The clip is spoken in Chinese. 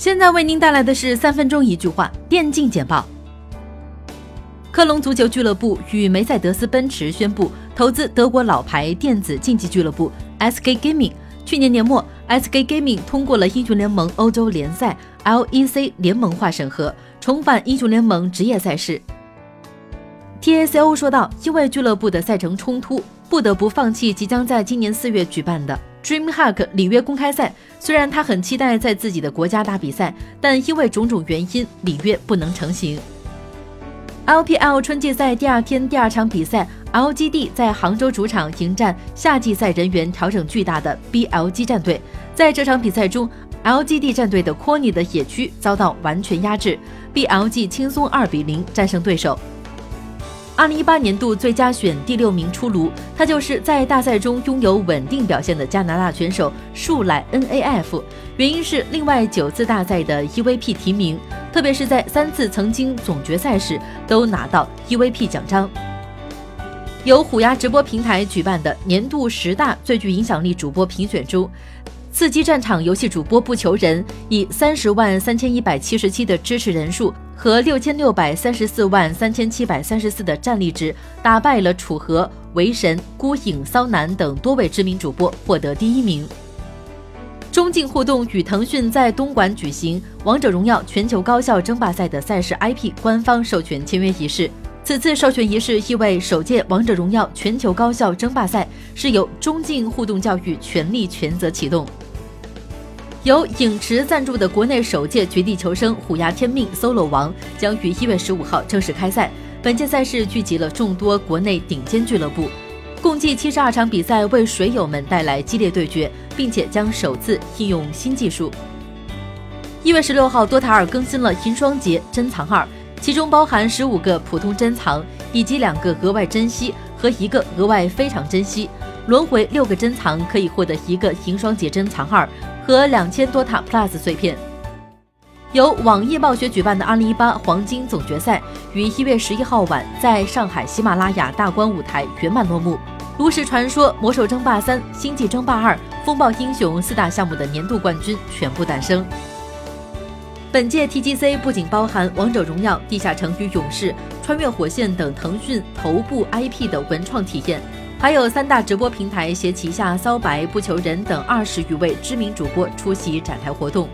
现在为您带来的是三分钟一句话电竞简报。科隆足球俱乐部与梅赛德斯奔驰宣布投资德国老牌电子竞技俱乐部 SK Gaming。去年年末，SK Gaming 通过了英雄联盟欧洲联赛 LEC 联盟化审核，重返英雄联盟职业赛事。TACO 说道：“因为俱乐部的赛程冲突，不得不放弃即将在今年四月举办的。” DreamHack 里约公开赛，虽然他很期待在自己的国家打比赛，但因为种种原因，里约不能成行。LPL 春季赛第二天第二场比赛，LGD 在杭州主场迎战夏季赛人员调整巨大的 BLG 战队。在这场比赛中，LGD 战队的 c o n y 的野区遭到完全压制，BLG 轻松二比零战胜对手。二零一八年度最佳选第六名出炉，他就是在大赛中拥有稳定表现的加拿大选手树懒 NAF。原因是另外九次大赛的 EVP 提名，特别是在三次曾经总决赛时都拿到 EVP 奖章。由虎牙直播平台举办的年度十大最具影响力主播评选中，刺激战场游戏主播不求人以三十万三千一百七十七的支持人数。和六千六百三十四万三千七百三十四的战力值，打败了楚河、韦神、孤影、骚男等多位知名主播，获得第一名。中竞互动与腾讯在东莞举行《王者荣耀全球高校争霸赛》的赛事 IP 官方授权签约仪式。此次授权仪式意味，首届《王者荣耀全球高校争霸赛》是由中竞互动教育全力全责启动。由影池赞助的国内首届《绝地求生：虎牙天命 Solo 王》将于一月十五号正式开赛。本届赛事聚集了众多国内顶尖俱乐部，共计七十二场比赛，为水友们带来激烈对决，并且将首次应用新技术。一月十六号，多塔尔更新了银双节珍藏二，其中包含十五个普通珍藏，以及两个额外珍稀和一个额外非常珍稀。轮回六个珍藏可以获得一个银霜节珍藏二。和两千多塔 Plus 碎片。由网易暴雪举办的2018黄金总决赛于一月十一号晚在上海喜马拉雅大观舞台圆满落幕。炉石传说、魔兽争霸三、星际争霸二、风暴英雄四大项目的年度冠军全部诞生。本届 TGC 不仅包含《王者荣耀》《地下城与勇士》《穿越火线》等腾讯头部 IP 的文创体验。还有三大直播平台携旗下骚白、不求人等二十余位知名主播出席展台活动。